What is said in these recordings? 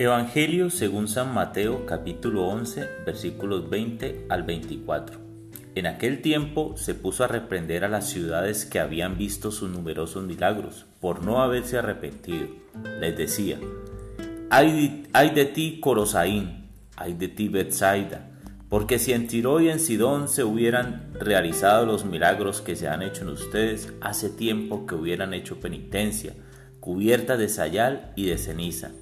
Evangelio según San Mateo capítulo 11 versículos 20 al 24. En aquel tiempo se puso a reprender a las ciudades que habían visto sus numerosos milagros por no haberse arrepentido. Les decía, hay de, de ti Corosaín, hay de ti Bethsaida, porque si en Tiro y en Sidón se hubieran realizado los milagros que se han hecho en ustedes, hace tiempo que hubieran hecho penitencia, cubierta de sayal y de ceniza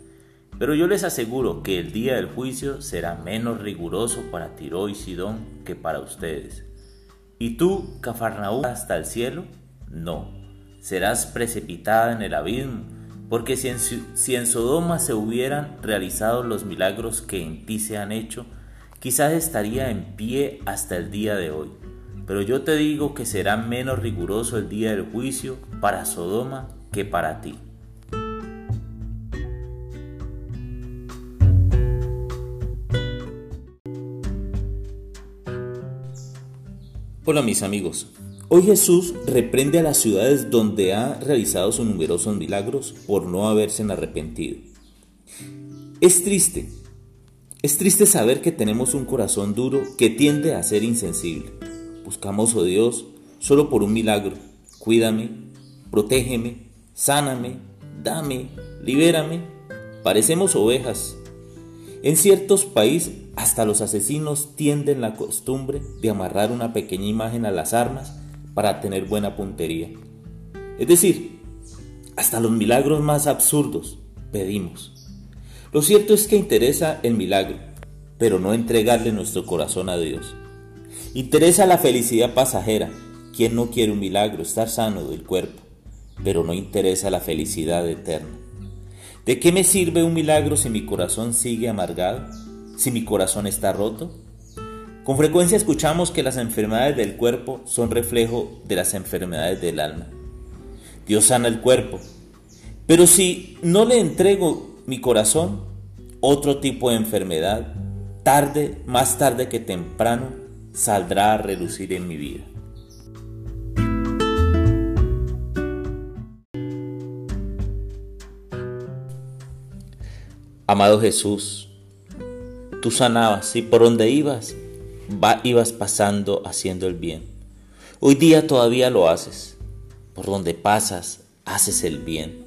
pero yo les aseguro que el día del juicio será menos riguroso para Tiro y Sidón que para ustedes. ¿Y tú, Cafarnaú, hasta el cielo? No, serás precipitada en el abismo, porque si en, si en Sodoma se hubieran realizado los milagros que en ti se han hecho, quizás estaría en pie hasta el día de hoy. Pero yo te digo que será menos riguroso el día del juicio para Sodoma que para ti. Hola mis amigos, hoy Jesús reprende a las ciudades donde ha realizado sus numerosos milagros por no haberse arrepentido. Es triste, es triste saber que tenemos un corazón duro que tiende a ser insensible. Buscamos a oh Dios solo por un milagro. Cuídame, protégeme, sáname, dame, libérame. Parecemos ovejas. En ciertos países hasta los asesinos tienden la costumbre de amarrar una pequeña imagen a las armas para tener buena puntería. Es decir, hasta los milagros más absurdos pedimos. Lo cierto es que interesa el milagro, pero no entregarle nuestro corazón a Dios. Interesa la felicidad pasajera. ¿Quién no quiere un milagro, estar sano del cuerpo? Pero no interesa la felicidad eterna. ¿De qué me sirve un milagro si mi corazón sigue amargado? si mi corazón está roto? Con frecuencia escuchamos que las enfermedades del cuerpo son reflejo de las enfermedades del alma. Dios sana el cuerpo, pero si no le entrego mi corazón, otro tipo de enfermedad, tarde, más tarde que temprano, saldrá a relucir en mi vida. Amado Jesús, Tú sanabas y por donde ibas, ibas pasando haciendo el bien. Hoy día todavía lo haces. Por donde pasas, haces el bien.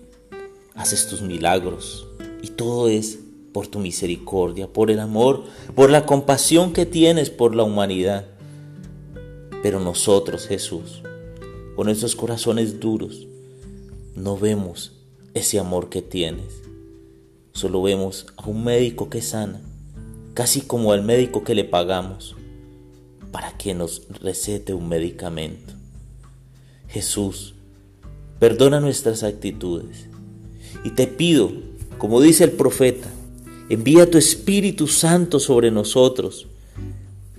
Haces tus milagros. Y todo es por tu misericordia, por el amor, por la compasión que tienes por la humanidad. Pero nosotros, Jesús, con nuestros corazones duros, no vemos ese amor que tienes. Solo vemos a un médico que sana casi como al médico que le pagamos para que nos recete un medicamento. Jesús, perdona nuestras actitudes y te pido, como dice el profeta, envía tu Espíritu Santo sobre nosotros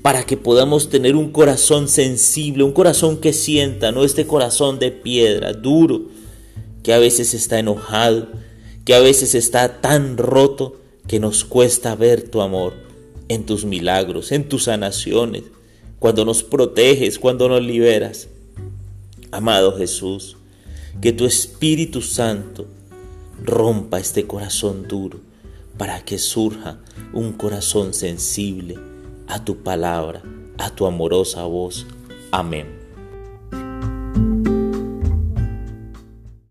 para que podamos tener un corazón sensible, un corazón que sienta, no este corazón de piedra, duro, que a veces está enojado, que a veces está tan roto que nos cuesta ver tu amor en tus milagros, en tus sanaciones, cuando nos proteges, cuando nos liberas. Amado Jesús, que tu Espíritu Santo rompa este corazón duro para que surja un corazón sensible a tu palabra, a tu amorosa voz. Amén.